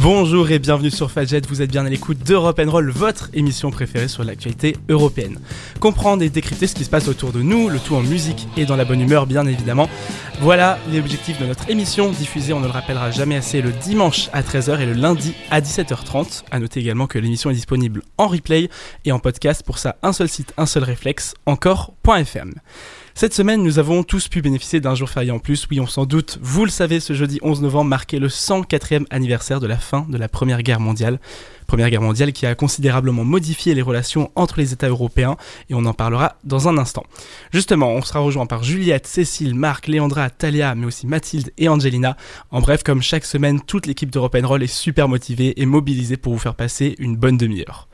Bonjour et bienvenue sur Fadjet, vous êtes bien à l'écoute d'Europe Roll, votre émission préférée sur l'actualité européenne. Comprendre et décrypter ce qui se passe autour de nous, le tout en musique et dans la bonne humeur bien évidemment. Voilà l'objectif de notre émission, diffusée, on ne le rappellera jamais assez, le dimanche à 13h et le lundi à 17h30. A noter également que l'émission est disponible en replay et en podcast pour ça un seul site, un seul réflexe, encore.fm. Cette semaine, nous avons tous pu bénéficier d'un jour férié en plus. Oui, on s'en doute. Vous le savez, ce jeudi 11 novembre marquait le 104e anniversaire de la fin de la Première Guerre mondiale. Première Guerre mondiale qui a considérablement modifié les relations entre les États européens et on en parlera dans un instant. Justement, on sera rejoint par Juliette, Cécile, Marc, Léandra, Talia, mais aussi Mathilde et Angelina. En bref, comme chaque semaine, toute l'équipe d'Europe Roll est super motivée et mobilisée pour vous faire passer une bonne demi-heure.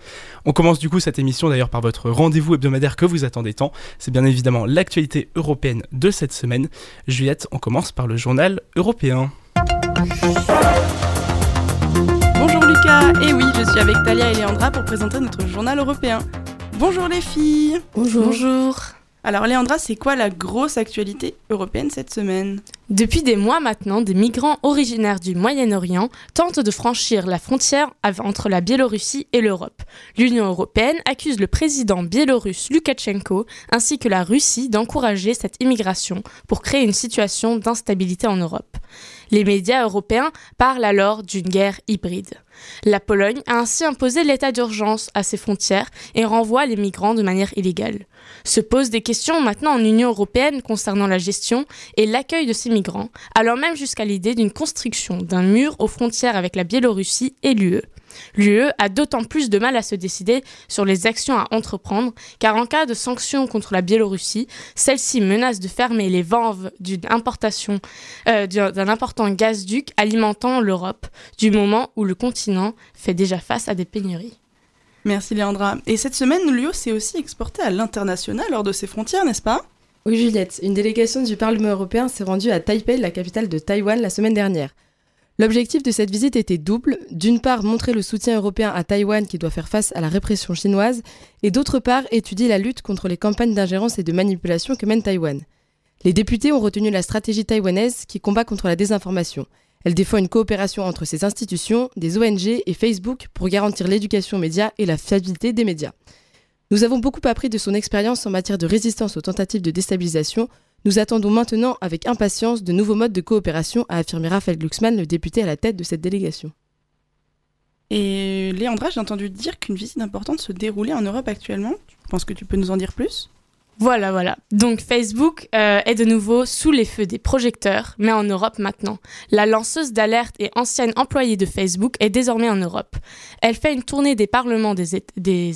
On commence du coup cette émission d'ailleurs par votre rendez-vous hebdomadaire que vous attendez tant. C'est bien évidemment l'actualité européenne de cette semaine. Juliette, on commence par le journal européen. Et oui, je suis avec Talia et Léandra pour présenter notre journal européen. Bonjour les filles Bonjour Bonjour alors Léandra, c'est quoi la grosse actualité européenne cette semaine? Depuis des mois maintenant, des migrants originaires du Moyen-Orient tentent de franchir la frontière entre la Biélorussie et l'Europe. L'Union européenne accuse le président biélorusse Lukashenko ainsi que la Russie d'encourager cette immigration pour créer une situation d'instabilité en Europe. Les médias européens parlent alors d'une guerre hybride. La Pologne a ainsi imposé l'état d'urgence à ses frontières et renvoie les migrants de manière illégale. Se posent des questions maintenant en Union européenne concernant la gestion et l'accueil de ces migrants, allant même jusqu'à l'idée d'une construction d'un mur aux frontières avec la Biélorussie et l'UE. L'UE a d'autant plus de mal à se décider sur les actions à entreprendre, car en cas de sanctions contre la Biélorussie, celle-ci menace de fermer les vanves d'une importation euh, d'un important gazoduc alimentant l'Europe, du moment où le continent fait déjà face à des pénuries. Merci Léandra. Et cette semaine, l'UE s'est aussi exporté à l'international hors de ses frontières, n'est-ce pas? Oui Juliette, une délégation du Parlement européen s'est rendue à Taipei, la capitale de Taïwan, la semaine dernière. L'objectif de cette visite était double. D'une part, montrer le soutien européen à Taïwan qui doit faire face à la répression chinoise, et d'autre part, étudier la lutte contre les campagnes d'ingérence et de manipulation que mène Taïwan. Les députés ont retenu la stratégie taïwanaise qui combat contre la désinformation. Elle défend une coopération entre ses institutions, des ONG et Facebook pour garantir l'éducation aux médias et la fiabilité des médias. Nous avons beaucoup appris de son expérience en matière de résistance aux tentatives de déstabilisation, nous attendons maintenant avec impatience de nouveaux modes de coopération, a affirmé Raphaël Glucksmann, le député à la tête de cette délégation. Et Léandra, j'ai entendu dire qu'une visite importante se déroulait en Europe actuellement. Tu penses que tu peux nous en dire plus? Voilà, voilà. Donc Facebook euh, est de nouveau sous les feux des projecteurs, mais en Europe maintenant. La lanceuse d'alerte et ancienne employée de Facebook est désormais en Europe. Elle fait une tournée des parlements des,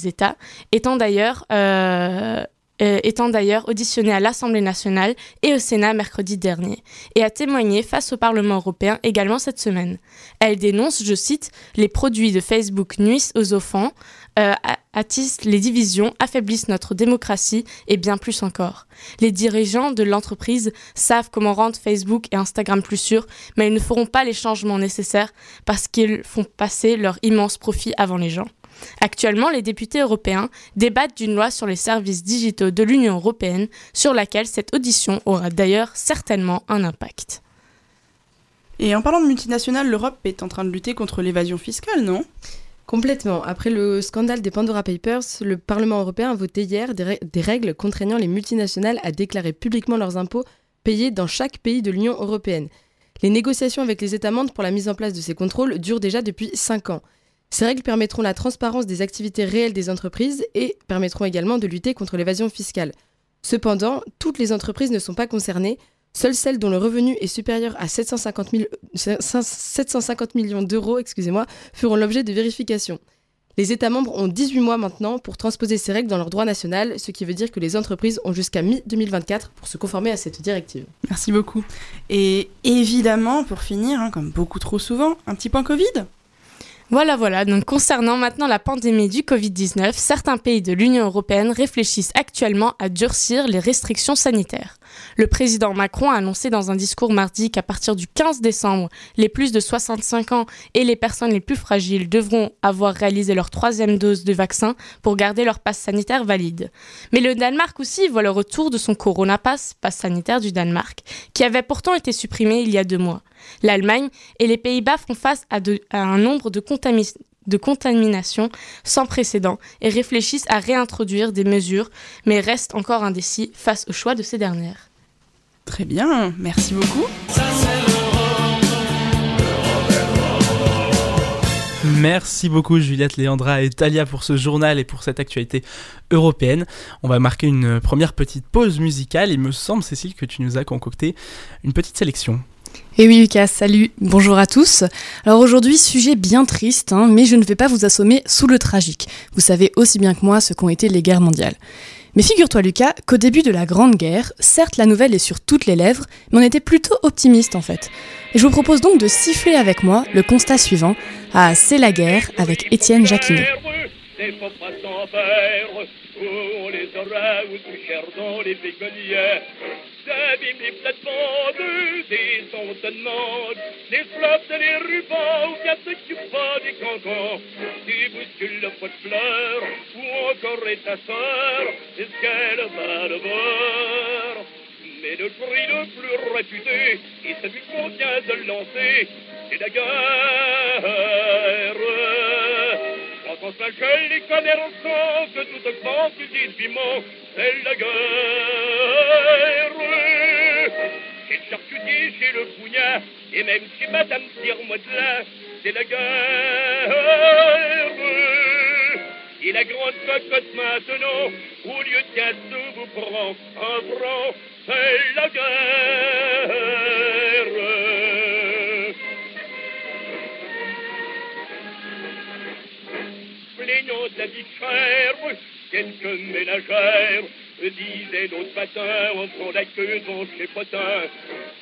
États, étant d'ailleurs euh, euh, étant d'ailleurs auditionnée à l'Assemblée nationale et au Sénat mercredi dernier, et a témoigné face au Parlement européen également cette semaine. Elle dénonce, je cite, Les produits de Facebook nuisent aux enfants, euh, attissent les divisions, affaiblissent notre démocratie et bien plus encore. Les dirigeants de l'entreprise savent comment rendre Facebook et Instagram plus sûrs, mais ils ne feront pas les changements nécessaires parce qu'ils font passer leur immense profit avant les gens. Actuellement, les députés européens débattent d'une loi sur les services digitaux de l'Union européenne, sur laquelle cette audition aura d'ailleurs certainement un impact. Et en parlant de multinationales, l'Europe est en train de lutter contre l'évasion fiscale, non? Complètement. Après le scandale des Pandora Papers, le Parlement européen a voté hier des, règles contraignant les multinationales à déclarer publiquement leurs impôts payés dans chaque pays de l'Union européenne. Les négociations avec les États membres pour la mise en place de ces contrôles durent déjà depuis 5 ans. Ces règles permettront la transparence des activités réelles des entreprises et permettront également de lutter contre l'évasion fiscale. Cependant, toutes les entreprises ne sont pas concernées, seules celles dont le revenu est supérieur à 750, 750 millions d'euros excusez-moi, feront l'objet de vérifications. Les États membres ont 18 mois maintenant pour transposer ces règles dans leur droit national, ce qui veut dire que les entreprises ont jusqu'à mi-2024 pour se conformer à cette directive. Merci beaucoup. Et évidemment, pour finir, hein, comme beaucoup trop souvent, un petit point Covid? Voilà, voilà. Donc, concernant maintenant la pandémie du Covid-19, certains pays de l'Union européenne réfléchissent actuellement à durcir les restrictions sanitaires. Le président Macron a annoncé dans un discours mardi qu'à partir du 15 décembre, les plus de 65 ans et les personnes les plus fragiles devront avoir réalisé leur troisième dose de vaccin pour garder leur passe sanitaire valide. Mais le Danemark aussi voit le retour de son Corona Pass, passe sanitaire du Danemark, qui avait pourtant été supprimé il y a deux mois. L'Allemagne et les Pays-Bas font face à, un nombre de, de contaminations sans précédent et réfléchissent à réintroduire des mesures, mais restent encore indécis face au choix de ces dernières. Très bien, merci beaucoup. Merci beaucoup Juliette, Léandra et Talia pour ce journal et pour cette actualité européenne. On va marquer une première petite pause musicale. Il me semble, Cécile, que tu nous as concocté une petite sélection. Et oui Lucas, salut, bonjour à tous. Alors aujourd'hui, sujet bien triste, hein, mais je ne vais pas vous assommer sous le tragique. Vous savez aussi bien que moi ce qu'ont été les guerres mondiales. Mais figure-toi Lucas qu'au début de la Grande Guerre, certes la nouvelle est sur toutes les lèvres, mais on était plutôt optimiste en fait. Et je vous propose donc de siffler avec moi le constat suivant. Ah, c'est la guerre avec Étienne Jacquinet dans les. Des plates-bandes, des entonnements, des flops et les rubans, ou bien s'occupent pas des cancans, qui bousculent le pot de fleurs, ou encore est ta sœur, est-ce qu'elle va le voir? Mais le cri le plus réputé, et celui qu'on vient de lancer, c'est la guerre. Quand on s'achète les commerçants, que tout augmente piment, c'est la guerre. Chez le charcutier, chez le pougnat, et même chez Madame Tire-Modelin, c'est la guerre. Et la grande cocotte maintenant, au lieu de cadeau, vous prend un franc, c'est la guerre. plaignant de la vie chère, quelques ménagères disaient l'autre matin en faisant la queue devant chez Potin.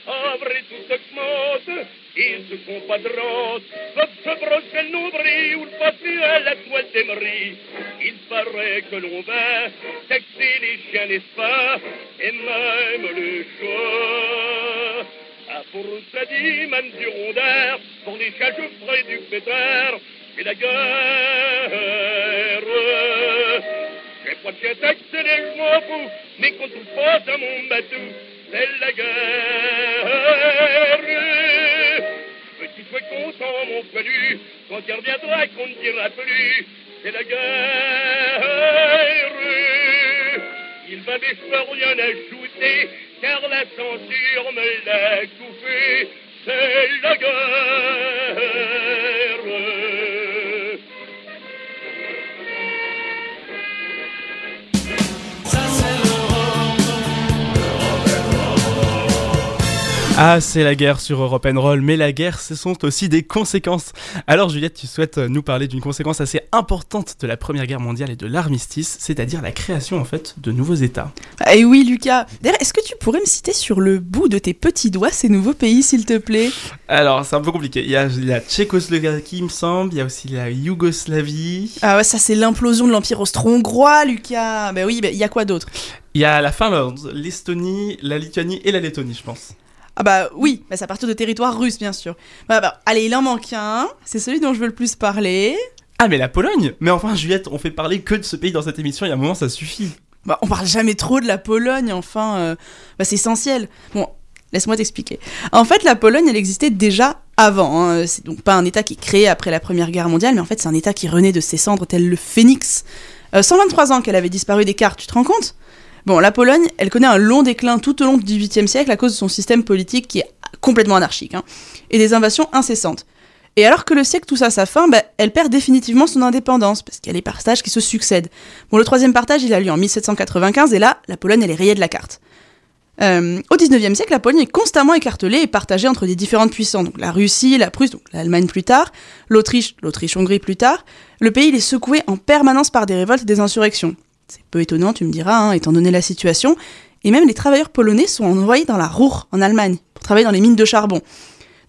Après tout augmente, ils se font pas de rente, peuvent se brosser le nombril ou le papier à la toile d'émery. Il paraît que l'on va taxer les chiens, n'est-ce pas, et même le chat. À pour ça dit, même du rondard, pour les chats, je ferai du pétard, c'est la guerre. Pas de taxe, je m'en fous, mais qu'on trouve pas à mon bateau, c'est la guerre. Petit sois content, mon poilu, quand il reviendra, qu'on ne dira plus, c'est la guerre. Il je peux rien ajouter, car la censure me l'a coupé, c'est la guerre. Ah, c'est la guerre sur Europe Roll, mais la guerre, ce sont aussi des conséquences. Alors Juliette, tu souhaites nous parler d'une conséquence assez importante de la Première Guerre mondiale et de l'armistice, c'est-à-dire la création en fait de nouveaux États. Eh oui Lucas, d'ailleurs est-ce que tu pourrais me citer sur le bout de tes petits doigts ces nouveaux pays s'il te plaît? Alors c'est un peu compliqué, il y a la Tchécoslovaquie il me semble, il y a aussi la Yougoslavie. Ah ouais, ça c'est l'implosion de l'Empire austro-hongrois Lucas. Bah oui, bah, il y a quoi d'autre? Il y a la Finlande, l'Estonie, la Lituanie et la Lettonie je pense. Ah bah oui, bah c'est à partir de territoire russe bien sûr. Bah, bah allez, il en manque un, c'est celui dont je veux le plus parler. Ah mais la Pologne Mais enfin Juliette, on fait parler que de ce pays dans cette émission, il y a un moment ça suffit. Bah on parle jamais trop de la Pologne, enfin, euh, bah c'est essentiel. Bon, laisse-moi t'expliquer. En fait, la Pologne, elle existait déjà avant. Hein. C'est donc pas un État qui est créé après la Première Guerre mondiale, mais en fait c'est un État qui renaît de ses cendres tel le phénix. 123 euh, ans qu'elle avait disparu des cartes, tu te rends compte? Bon, la Pologne, elle connaît un long déclin tout au long du XVIIIe siècle à cause de son système politique qui est complètement anarchique, hein, et des invasions incessantes. Et alors que le siècle touche à sa fin, bah, elle perd définitivement son indépendance, parce qu'il y a les partages qui se succèdent. Bon, le troisième partage, il a lieu en 1795, et là, la Pologne, elle est rayée de la carte. Euh, au XIXe siècle, la Pologne est constamment écartelée et partagée entre des différentes puissances. Donc la Russie, la Prusse, donc l'Allemagne plus tard, l'Autriche, l'Autriche-Hongrie plus tard. Le pays est secoué en permanence par des révoltes et des insurrections. C'est peu étonnant, tu me diras, hein, étant donné la situation. Et même les travailleurs polonais sont envoyés dans la Ruhr, en Allemagne, pour travailler dans les mines de charbon.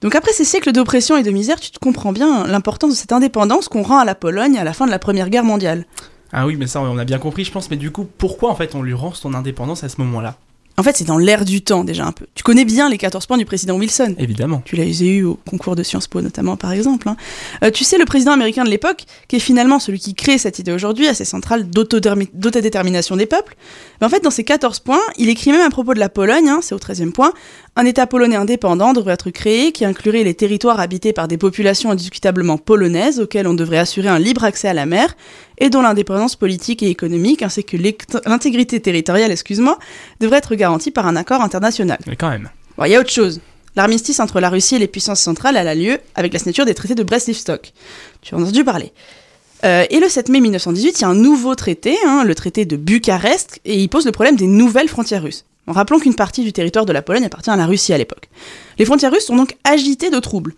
Donc après ces siècles d'oppression et de misère, tu te comprends bien l'importance de cette indépendance qu'on rend à la Pologne à la fin de la Première Guerre mondiale. Ah oui, mais ça, on a bien compris, je pense. Mais du coup, pourquoi en fait on lui rend son indépendance à ce moment-là? En fait, c'est dans l'air du temps déjà un peu. Tu connais bien les 14 points du président Wilson. Évidemment. Tu l'as eu au concours de Sciences Po notamment par exemple. hein. Euh, tu sais, le président américain de l'époque, qui est finalement celui qui crée cette idée aujourd'hui assez centrale d'autodétermination des peuples, mais en fait dans ces 14 points, il écrit même à propos de la Pologne, hein, c'est au 13e point, un État polonais indépendant devrait être créé qui inclurait les territoires habités par des populations indiscutablement polonaises auxquelles on devrait assurer un libre accès à la mer et dont l'indépendance politique et économique ainsi que l'intégrité territoriale, excuse-moi, devrait être garantie par un accord international. Mais quand même. Bon, il y a autre chose. L'armistice entre la Russie et les puissances centrales elle a lieu avec la signature des traités de Brest-Litovsk. Tu as entendu parler. Euh, et le 7 mai 1918, il y a un nouveau traité, hein, le traité de Bucarest, et il pose le problème des nouvelles frontières russes. En rappelant qu'une partie du territoire de la Pologne appartient à la Russie à l'époque. Les frontières russes sont donc agitées de troubles.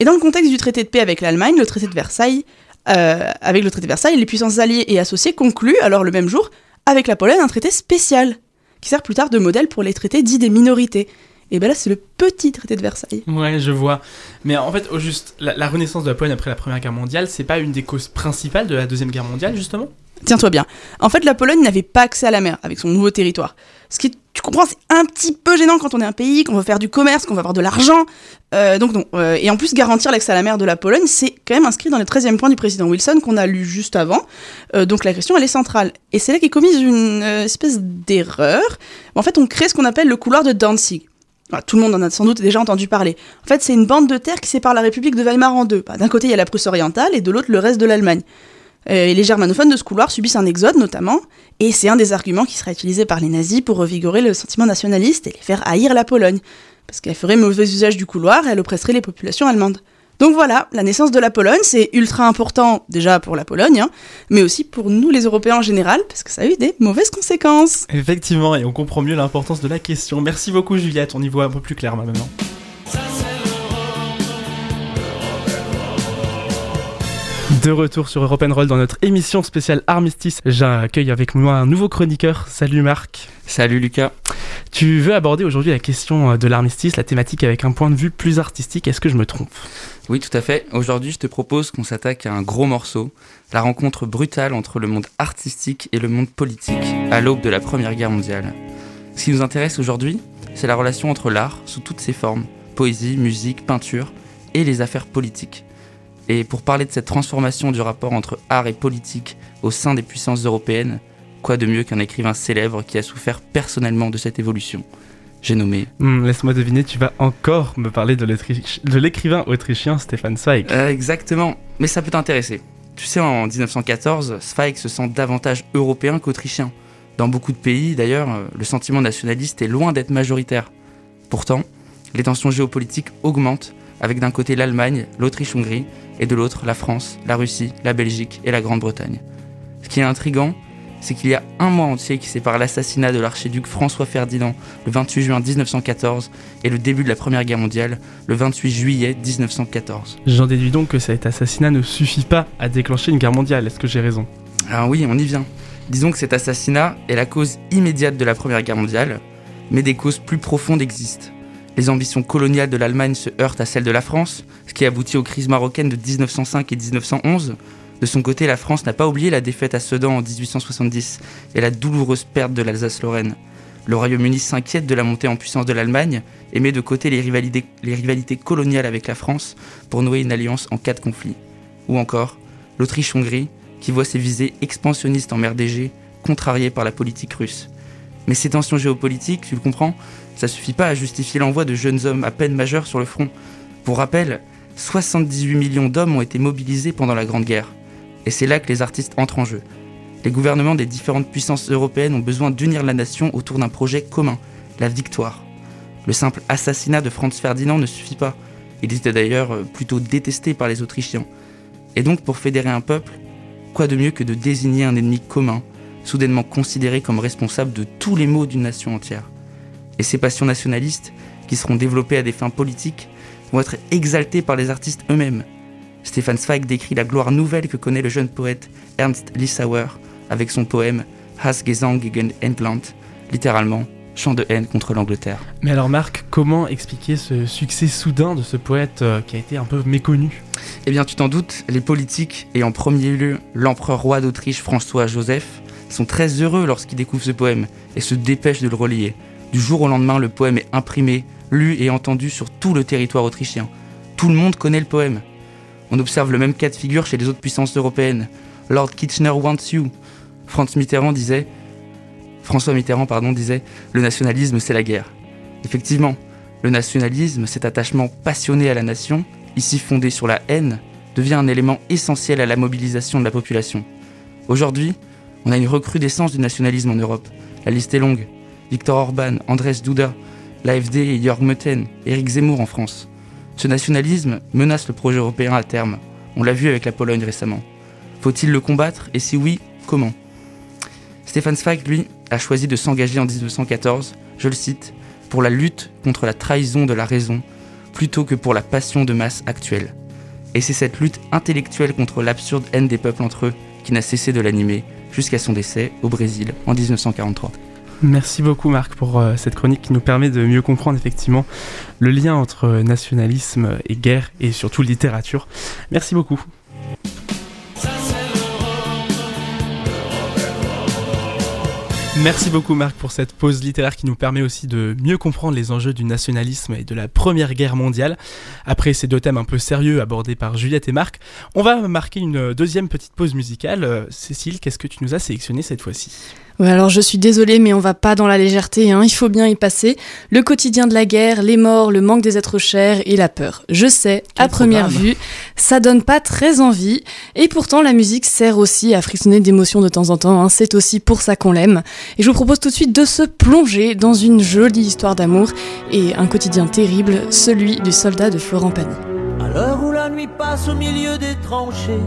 Et dans le contexte du traité de paix avec l'Allemagne, le traité de Versailles, euh, avec le traité de Versailles, les puissances alliées et associées concluent alors le même jour avec la Pologne un traité spécial qui sert plus tard de modèle pour les traités dits des minorités. Et ben là, c'est le petit traité de Versailles. Ouais, je vois. Mais en fait, au juste, la, la renaissance de la Pologne après la Première Guerre mondiale, c'est pas une des causes principales de la Deuxième Guerre mondiale, justement? Tiens-toi bien. En fait, la Pologne n'avait pas accès à la mer avec son nouveau territoire. Ce qui, tu comprends, c'est un petit peu gênant quand on est un pays, qu'on veut faire du commerce, qu'on va avoir de l'argent. Euh, donc non. Euh, et en plus, garantir l'accès à la mer de la Pologne, c'est quand même inscrit dans le 13e point du président Wilson qu'on a lu juste avant. Euh, donc la question, elle est centrale. Et c'est là qu'est commise une espèce d'erreur. En fait, on crée ce qu'on appelle le couloir de Danzig. Tout le monde en a sans doute déjà entendu parler. En fait, c'est une bande de terre qui sépare la République de Weimar en deux. Bah, D'un côté, il y a la Prusse orientale et de l'autre, le reste de l'Allemagne. Euh, les germanophones de ce couloir subissent un exode notamment, et c'est un des arguments qui sera utilisé par les nazis pour revigorer le sentiment nationaliste et les faire haïr la Pologne, parce qu'elle ferait mauvais usage du couloir et elle oppresserait les populations allemandes. Donc voilà, la naissance de la Pologne, c'est ultra important déjà pour la Pologne, hein, mais aussi pour nous les Européens en général, parce que ça a eu des mauvaises conséquences. Effectivement, et on comprend mieux l'importance de la question. Merci beaucoup, Juliette, on y voit un peu plus clair maintenant. De retour sur Europe Roll dans notre émission spéciale Armistice, j'accueille avec moi un nouveau chroniqueur. Salut Marc. Salut Lucas. Tu veux aborder aujourd'hui la question de l'armistice, la thématique avec un point de vue plus artistique. Est-ce que je me trompe? Oui, tout à fait. Aujourd'hui, je te propose qu'on s'attaque à un gros morceau, la rencontre brutale entre le monde artistique et le monde politique à l'aube de la Première Guerre mondiale. Ce qui nous intéresse aujourd'hui, c'est la relation entre l'art sous toutes ses formes, poésie, musique, peinture, et les affaires politiques. Et pour parler de cette transformation du rapport entre art et politique au sein des puissances européennes, quoi de mieux qu'un écrivain célèbre qui a souffert personnellement de cette évolution? J'ai nommé Hmm, Laisse-moi deviner, tu vas encore me parler de l'écrivain autrichien Stefan Zweig. Euh, exactement, mais ça peut t'intéresser. Tu sais, en 1914, Zweig se sent davantage européen qu'autrichien. Dans beaucoup de pays, d'ailleurs, euh, le sentiment nationaliste est loin d'être majoritaire. Pourtant, les tensions géopolitiques augmentent, avec d'un côté l'Allemagne, l'Autriche-Hongrie, et de l'autre la France, la Russie, la Belgique et la Grande-Bretagne. Ce qui est intrigant, c'est qu'il y a un mois entier qui sépare l'assassinat de l'archiduc François Ferdinand le 28 juin 1914 et le début de la Première Guerre mondiale le 28 juillet 1914. J'en déduis donc que cet assassinat ne suffit pas à déclencher une guerre mondiale. Est-ce que j'ai raison? Alors oui, on y vient. Disons que cet assassinat est la cause immédiate de la Première Guerre mondiale, mais des causes plus profondes existent. Les ambitions coloniales de l'Allemagne se heurtent à celles de la France, ce qui aboutit aux crises marocaines de 1905 et 1911. De son côté, la France n'a pas oublié la défaite à Sedan en 1870 et la douloureuse perte de l'Alsace-Lorraine. Le Royaume-Uni s'inquiète de la montée en puissance de l'Allemagne et met de côté les rivalités, les rivalités coloniales avec la France pour nouer une alliance en cas de conflit. Ou encore, l'Autriche-Hongrie, qui voit ses visées expansionnistes en mer d'Égée, contrariées par la politique russe. Mais ces tensions géopolitiques, tu le comprends, ça suffit pas à justifier l'envoi de jeunes hommes à peine majeurs sur le front. Pour rappel, 78 millions d'hommes ont été mobilisés pendant la Grande Guerre. Et c'est là que les artistes entrent en jeu. Les gouvernements des différentes puissances européennes ont besoin d'unir la nation autour d'un projet commun, la victoire. Le simple assassinat de Franz Ferdinand ne suffit pas. Il était d'ailleurs euh, plutôt détesté par les Autrichiens. Et donc pour fédérer un peuple, quoi de mieux que de désigner un ennemi commun, soudainement considéré comme responsable de tous les maux d'une nation entière? Et ces passions nationalistes, qui seront développées à des fins politiques, vont être exaltées par les artistes eux-mêmes. Stefan Zweig décrit la gloire nouvelle que connaît le jeune poète Ernst Lissauer avec son poème Has Gesang gegen England, littéralement chant de haine contre l'Angleterre. Mais alors Marc, comment expliquer ce succès soudain de ce poète euh, qui a été un peu méconnu? Eh bien, tu t'en doutes, les politiques, et en premier lieu l'empereur roi d'Autriche François Joseph, sont très heureux lorsqu'ils découvrent ce poème et se dépêchent de le relier. Du jour au lendemain, le poème est imprimé, lu et entendu sur tout le territoire autrichien. Tout le monde connaît le poème. On observe le même cas de figure chez les autres puissances européennes. Lord Kitchener wants you. Franz Mitterrand disait, François Mitterrand pardon, disait, le nationalisme c'est la guerre. Effectivement, le nationalisme, cet attachement passionné à la nation, ici fondé sur la haine, devient un élément essentiel à la mobilisation de la population. Aujourd'hui, on a une recrudescence du nationalisme en Europe. La liste est longue. Viktor Orban, Andrzej Duda, l'AFD et Jörg Meuthen, Éric Zemmour en France. Ce nationalisme menace le projet européen à terme. On l'a vu avec la Pologne récemment. Faut-il le combattre Et si oui, comment? Stéphane Zweig, lui, a choisi de s'engager en 1914, je le cite, pour la lutte contre la trahison de la raison, plutôt que pour la passion de masse actuelle. Et c'est cette lutte intellectuelle contre l'absurde haine des peuples entre eux qui n'a cessé de l'animer jusqu'à son décès au Brésil en 1943. Merci beaucoup Marc pour euh, cette chronique qui nous permet de mieux comprendre effectivement le lien entre nationalisme et guerre et surtout littérature. Merci beaucoup. Merci beaucoup Marc pour cette pause littéraire qui nous permet aussi de mieux comprendre les enjeux du nationalisme et de la Première Guerre mondiale. Après ces deux thèmes un peu sérieux abordés par Juliette et Marc, on va marquer une deuxième petite pause musicale. Euh, Cécile, qu'est-ce que tu nous as sélectionné cette fois-ci? Alors je suis désolée, mais on va pas dans la légèreté, hein, il faut bien y passer. Le quotidien de la guerre, les morts, le manque des êtres chers et la peur. Je sais, Quel à première programme. vue, ça donne pas très envie, et pourtant la musique sert aussi à frissonner d'émotions de temps en temps, hein, c'est aussi pour ça qu'on l'aime. Et je vous propose tout de suite de se plonger dans une jolie histoire d'amour et un quotidien terrible, celui du soldat de Florent Pagny. À l'heure où la nuit passe au milieu des tranchées,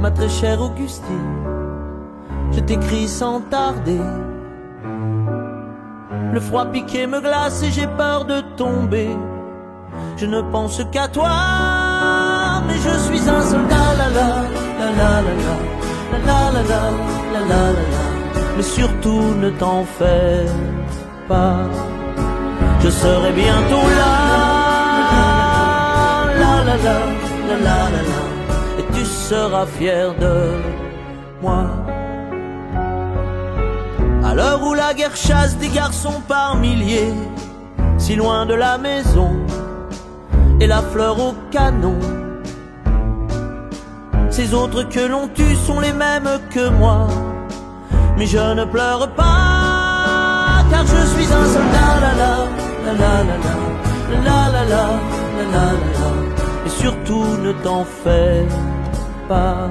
ma très chère Augustine, je t'écris sans tarder. Le froid piqué me glace et j'ai peur de tomber. Je ne pense qu'à toi, mais je suis un soldat, la la, la la la la, la la la. Mais surtout ne t'en fais pas, je serai bientôt là, la la, la la la la, et tu seras fier de moi. À l'heure où la guerre chasse des garçons par milliers, si loin de la maison, et la fleur au canon. Ces autres que l'on tue sont les mêmes que moi, mais je ne pleure pas, car je suis un soldat, la la, la la la la, la la la et surtout ne t'en fais pas,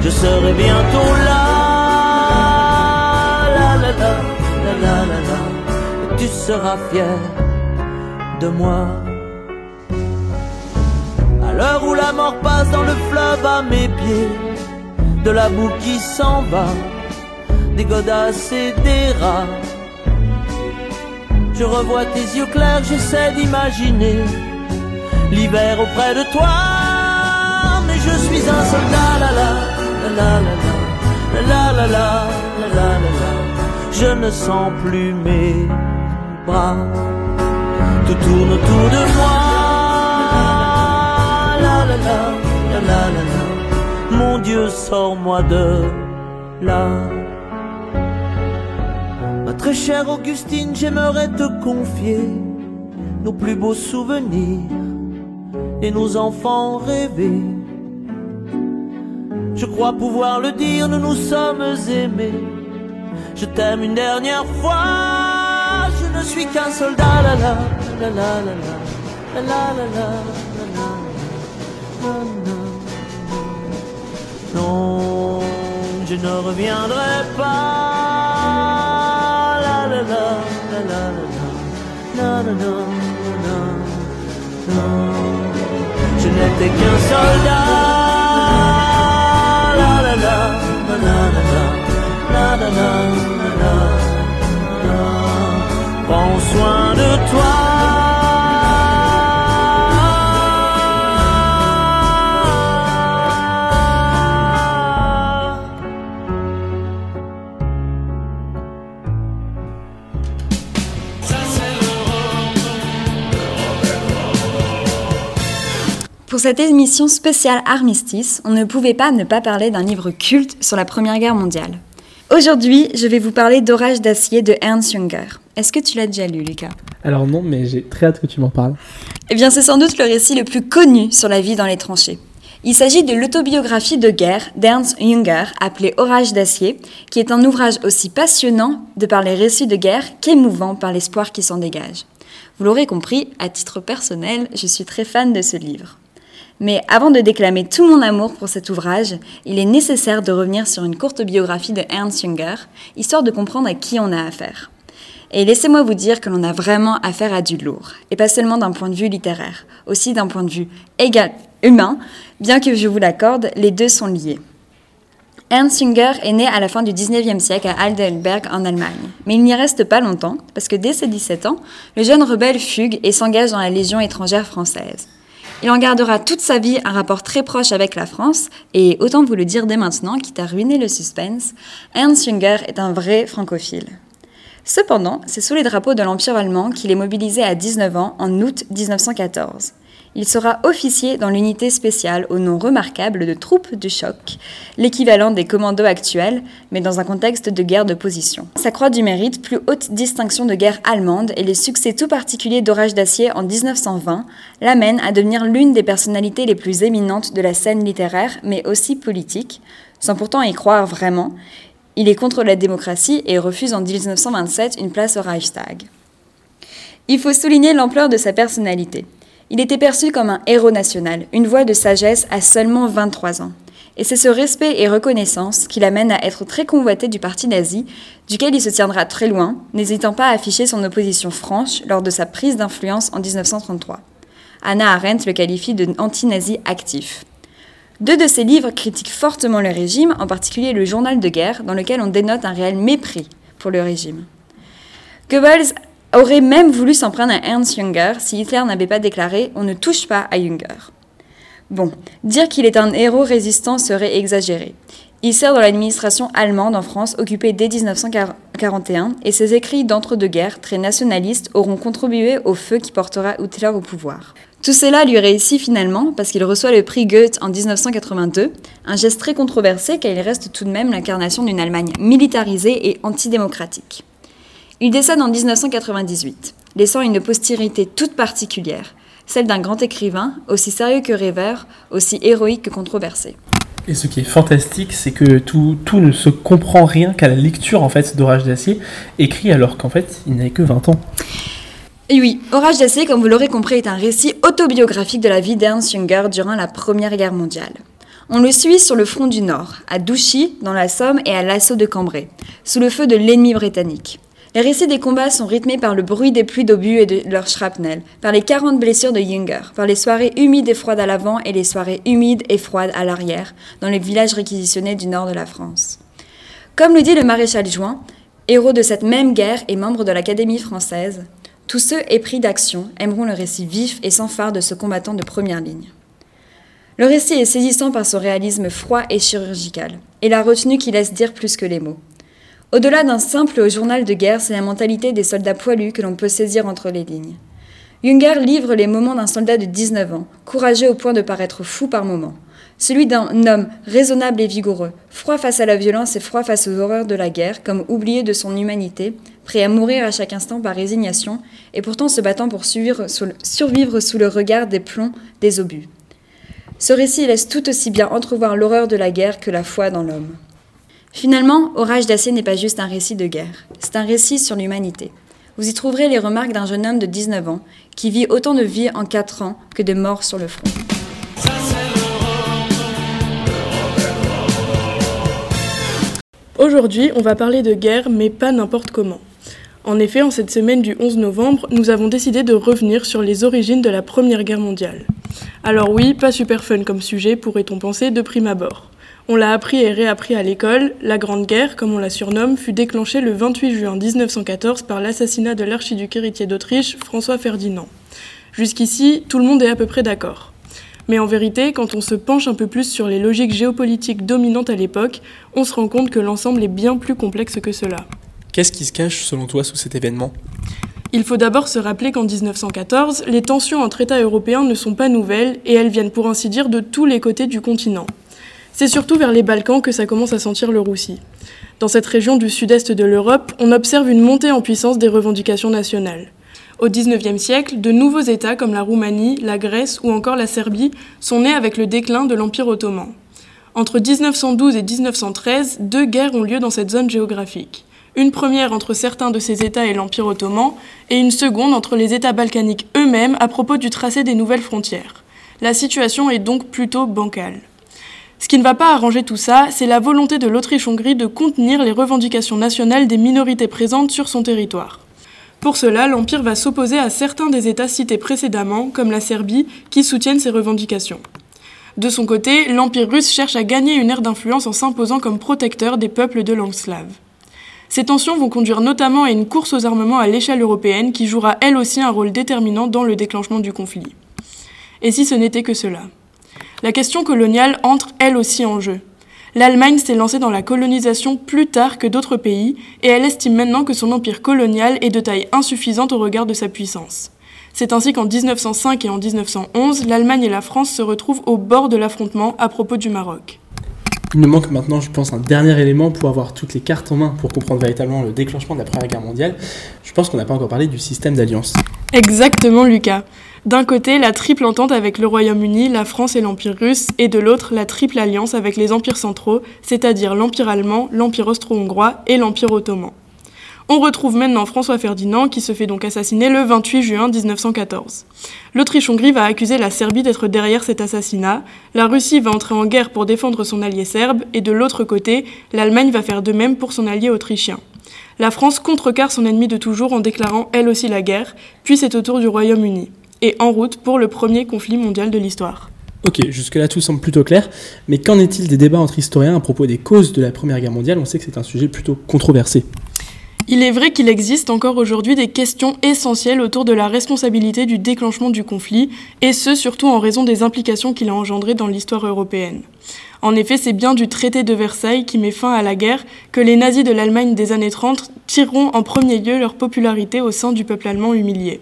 je serai bientôt là, la la la, la la tu seras fier de moi. À l'heure où la mort passe dans le fleuve à mes pieds, de la boue qui s'en va, des godasses et des rats. Je revois tes yeux clairs, j'essaie d'imaginer l'hiver auprès de toi. Mais je suis un soldat, la la, la la la la, la la la la, la la la. Je ne sens plus mes bras, tout tourne autour de moi. La la la, la la la la. Mon Dieu, sors-moi de là. Ma très chère Augustine, j'aimerais te confier nos plus beaux souvenirs et nos enfants rêvés. Je crois pouvoir le dire, nous nous sommes aimés. Je t'aime une dernière fois. Je ne suis qu'un soldat, la la la la la la la la la la. Non, je ne reviendrai pas. La la la la la la la la la la la la. Je n'étais qu'un soldat. Pour cette émission spéciale Armistice, on ne pouvait pas ne pas parler d'un livre culte sur la Première Guerre mondiale. Aujourd'hui, je vais vous parler d'Orage d'acier de Ernst Junger. Est-ce que tu l'as déjà lu, Lucas? Alors non, mais j'ai très hâte que tu m'en parles. Eh bien, c'est sans doute le récit le plus connu sur la vie dans les tranchées. Il s'agit de l'autobiographie de guerre d'Ernst Junger, appelée Orage d'acier, qui est un ouvrage aussi passionnant de par les récits de guerre qu'émouvant par l'espoir qui s'en dégage. Vous l'aurez compris, à titre personnel, je suis très fan de ce livre. Mais avant de déclamer tout mon amour pour cet ouvrage, il est nécessaire de revenir sur une courte biographie de Ernst Junger, histoire de comprendre à qui on a affaire. Et laissez-moi vous dire que l'on a vraiment affaire à du lourd, et pas seulement d'un point de vue littéraire, aussi d'un point de vue égal, humain, bien que je vous l'accorde, les deux sont liés. Ernst Junger est né à la fin du 19e siècle à Heidelberg en Allemagne. Mais il n'y reste pas longtemps, parce que dès ses 17 ans, le jeune rebelle fugue et s'engage dans la Légion étrangère française. Il en gardera toute sa vie un rapport très proche avec la France, et autant vous le dire dès maintenant, quitte à ruiner le suspense, Ernst Junger est un vrai francophile. Cependant, c'est sous les drapeaux de l'Empire allemand qu'il est mobilisé à 19 ans en août 1914. Il sera officier dans l'unité spéciale au nom remarquable de troupes du choc, l'équivalent des commandos actuels, mais dans un contexte de guerre de position. Sa croix du mérite, plus haute distinction de guerre allemande, et les succès tout particuliers d'Orage d'acier en 1920 l'amènent à devenir l'une des personnalités les plus éminentes de la scène littéraire, mais aussi politique, sans pourtant y croire vraiment. Il est contre la démocratie et refuse en 1927 une place au Reichstag. Il faut souligner l'ampleur de sa personnalité. Il était perçu comme un héros national, une voix de sagesse à seulement 23 ans. Et c'est ce respect et reconnaissance qui l'amène à être très convoité du parti nazi, duquel il se tiendra très loin, n'hésitant pas à afficher son opposition franche lors de sa prise d'influence en 1933. Anna Arendt le qualifie de anti-nazi actif. Deux de ses livres critiquent fortement le régime, en particulier le journal de guerre, dans lequel on dénote un réel mépris pour le régime. Goebbels aurait même voulu s'en à Ernst Junger si Hitler n'avait pas déclaré On ne touche pas à Junger. Bon, dire qu'il est un héros résistant serait exagéré. Il sert dans l'administration allemande en France occupée dès 1941 et ses écrits d'entre-deux-guerres, très nationalistes, auront contribué au feu qui portera Hitler au pouvoir. Tout cela lui réussit finalement parce qu'il reçoit le prix Goethe en 1982, un geste très controversé car il reste tout de même l'incarnation d'une Allemagne militarisée et antidémocratique. Il décède en 1998, laissant une postérité toute particulière, celle d'un grand écrivain, aussi sérieux que rêveur, aussi héroïque que controversé. Et ce qui est fantastique, c'est que tout, tout, ne se comprend rien qu'à la lecture en fait d'Orage d'acier, écrit alors qu'en fait il n'avait que 20 ans. Et oui, Orage d'acier, comme vous l'aurez compris, est un récit autobiographique de la vie d'Ernst Junger durant la Première Guerre mondiale. On le suit sur le front du Nord, à Douchy, dans la Somme et à l'assaut de Cambrai, sous le feu de l'ennemi britannique. Les récits des combats sont rythmés par le bruit des pluies d'obus et de leurs shrapnel, par les 40 blessures de Junger, par les soirées humides et froides à l'avant et les soirées humides et froides à l'arrière, dans les villages réquisitionnés du nord de la France. Comme le dit le maréchal Juin, héros de cette même guerre et membre de l'Académie française, tous ceux épris d'action aimeront le récit vif et sans phare de ce combattant de première ligne. Le récit est saisissant par son réalisme froid et chirurgical, et la retenue qui laisse dire plus que les mots. Au-delà d'un simple journal de guerre, c'est la mentalité des soldats poilus que l'on peut saisir entre les lignes. Junger livre les moments d'un soldat de 19 ans, courageux au point de paraître fou par moments. Celui d'un homme raisonnable et vigoureux, froid face à la violence et froid face aux horreurs de la guerre, comme oublié de son humanité, prêt à mourir à chaque instant par résignation, et pourtant se battant pour survivre sous le regard des plombs des obus. Ce récit laisse tout aussi bien entrevoir l'horreur de la guerre que la foi dans l'homme. Finalement, Orage d'acier n'est pas juste un récit de guerre, c'est un récit sur l'humanité. Vous y trouverez les remarques d'un jeune homme de 19 ans qui vit autant de vie en 4 ans que de morts sur le front. Aujourd'hui, on va parler de guerre, mais pas n'importe comment. En effet, en cette semaine du 11 novembre, nous avons décidé de revenir sur les origines de la Première Guerre mondiale. Alors oui, pas super fun comme sujet, pourrait-on penser de prime abord. On l'a appris et réappris à l'école, la Grande Guerre, comme on la surnomme, fut déclenchée le 28 juin 1914 par l'assassinat de l'archiduc héritier d'Autriche, François Ferdinand. Jusqu'ici, tout le monde est à peu près d'accord. Mais en vérité, quand on se penche un peu plus sur les logiques géopolitiques dominantes à l'époque, on se rend compte que l'ensemble est bien plus complexe que cela. Qu'est-ce qui se cache selon toi sous cet événement? Il faut d'abord se rappeler qu'en 1914, les tensions entre États européens ne sont pas nouvelles et elles viennent pour ainsi dire de tous les côtés du continent. C'est surtout vers les Balkans que ça commence à sentir le roussi. Dans cette région du sud-est de l'Europe, on observe une montée en puissance des revendications nationales. Au XIXe siècle, de nouveaux États comme la Roumanie, la Grèce ou encore la Serbie sont nés avec le déclin de l'Empire ottoman. Entre 1912 et 1913, deux guerres ont lieu dans cette zone géographique. Une première entre certains de ces États et l'Empire ottoman, et une seconde entre les États balkaniques eux-mêmes à propos du tracé des nouvelles frontières. La situation est donc plutôt bancale. Ce qui ne va pas arranger tout ça, c'est la volonté de l'Autriche-Hongrie de contenir les revendications nationales des minorités présentes sur son territoire. Pour cela, l'Empire va s'opposer à certains des États cités précédemment, comme la Serbie, qui soutiennent ces revendications. De son côté, l'Empire russe cherche à gagner une ère d'influence en s'imposant comme protecteur des peuples de langue slave. Ces tensions vont conduire notamment à une course aux armements à l'échelle européenne qui jouera elle aussi un rôle déterminant dans le déclenchement du conflit. Et si ce n'était que cela? La question coloniale entre elle aussi en jeu. L'Allemagne s'est lancée dans la colonisation plus tard que d'autres pays et elle estime maintenant que son empire colonial est de taille insuffisante au regard de sa puissance. C'est ainsi qu'en 1905 et en 1911, l'Allemagne et la France se retrouvent au bord de l'affrontement à propos du Maroc. Il nous manque maintenant, je pense, un dernier élément pour avoir toutes les cartes en main pour comprendre véritablement le déclenchement de la Première Guerre mondiale. Je pense qu'on n'a pas encore parlé du système d'alliance. Exactement, Lucas. D'un côté, la triple entente avec le Royaume-Uni, la France et l'Empire russe, et de l'autre, la triple alliance avec les empires centraux, c'est-à-dire l'Empire allemand, l'Empire austro-hongrois et l'Empire ottoman. On retrouve maintenant François Ferdinand qui se fait donc assassiner le 28 juin 1914. L'Autriche-Hongrie va accuser la Serbie d'être derrière cet assassinat, la Russie va entrer en guerre pour défendre son allié serbe, et de l'autre côté, l'Allemagne va faire de même pour son allié autrichien. La France contrecarre son ennemi de toujours en déclarant elle aussi la guerre, puis c'est au tour du Royaume-Uni et en route pour le premier conflit mondial de l'histoire. Ok, jusque-là tout semble plutôt clair, mais qu'en est-il des débats entre historiens à propos des causes de la Première Guerre mondiale? On sait que c'est un sujet plutôt controversé. Il est vrai qu'il existe encore aujourd'hui des questions essentielles autour de la responsabilité du déclenchement du conflit, et ce surtout en raison des implications qu'il a engendrées dans l'histoire européenne. En effet, c'est bien du traité de Versailles qui met fin à la guerre que les nazis de l'Allemagne des années 30 tireront en premier lieu leur popularité au sein du peuple allemand humilié.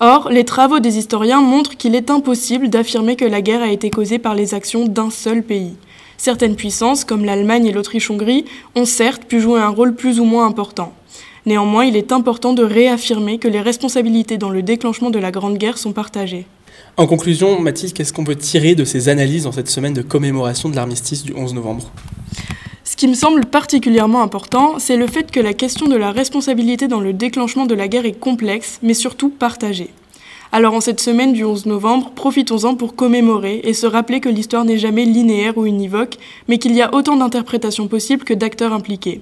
Or, les travaux des historiens montrent qu'il est impossible d'affirmer que la guerre a été causée par les actions d'un seul pays. Certaines puissances, comme l'Allemagne et l'Autriche-Hongrie, ont certes pu jouer un rôle plus ou moins important. Néanmoins, il est important de réaffirmer que les responsabilités dans le déclenchement de la Grande Guerre sont partagées. En conclusion, Mathilde, qu'est-ce qu'on peut tirer de ces analyses dans cette semaine de commémoration de l'armistice du 11 novembre? Ce qui me semble particulièrement important, c'est le fait que la question de la responsabilité dans le déclenchement de la guerre est complexe, mais surtout partagée. Alors en cette semaine du 11 novembre, profitons-en pour commémorer et se rappeler que l'histoire n'est jamais linéaire ou univoque, mais qu'il y a autant d'interprétations possibles que d'acteurs impliqués.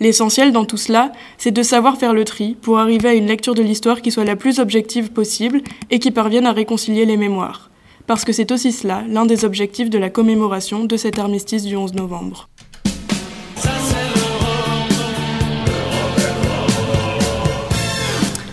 L'essentiel dans tout cela, c'est de savoir faire le tri pour arriver à une lecture de l'histoire qui soit la plus objective possible et qui parvienne à réconcilier les mémoires. Parce que c'est aussi cela l'un des objectifs de la commémoration de cet armistice du 11 novembre.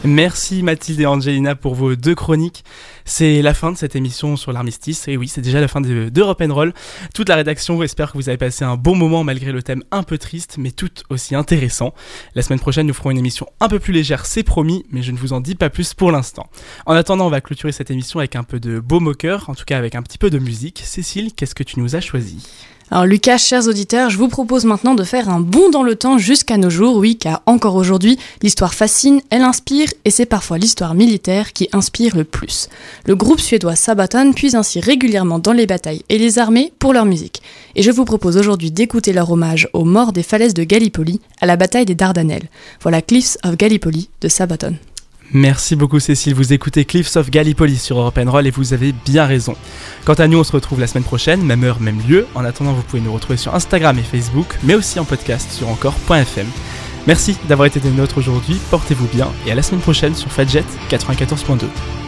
Merci Mathilde et Angelina pour vos deux chroniques. C'est la fin de cette émission sur l'armistice. Et oui, c'est déjà la fin d'Europe Roll. Toute la rédaction espère que vous avez passé un bon moment malgré le thème un peu triste, mais tout aussi intéressant. La semaine prochaine, nous ferons une émission un peu plus légère, c'est promis, mais je ne vous en dis pas plus pour l'instant. En attendant, on va clôturer cette émission avec un peu de beau moqueur, en tout cas avec un petit peu de musique. Cécile, qu'est-ce que tu nous as choisi? Alors Lucas, chers auditeurs, je vous propose maintenant de faire un bond dans le temps jusqu'à nos jours, oui, car encore aujourd'hui, l'histoire fascine, elle inspire, et c'est parfois l'histoire militaire qui inspire le plus. Le groupe suédois Sabaton puise ainsi régulièrement dans les batailles et les armées pour leur musique. Et je vous propose aujourd'hui d'écouter leur hommage aux morts des falaises de Gallipoli à la bataille des Dardanelles. Voilà Cliffs of Gallipoli de Sabaton. Merci beaucoup Cécile, vous écoutez Cliffs of Gallipoli sur Europe Roll et vous avez bien raison. Quant à nous, on se retrouve la semaine prochaine, même heure, même lieu. En attendant, vous pouvez nous retrouver sur Instagram et Facebook, mais aussi en podcast sur encore.fm. Merci d'avoir été des nôtres aujourd'hui, portez-vous bien et à la semaine prochaine sur Fadjet 94.2.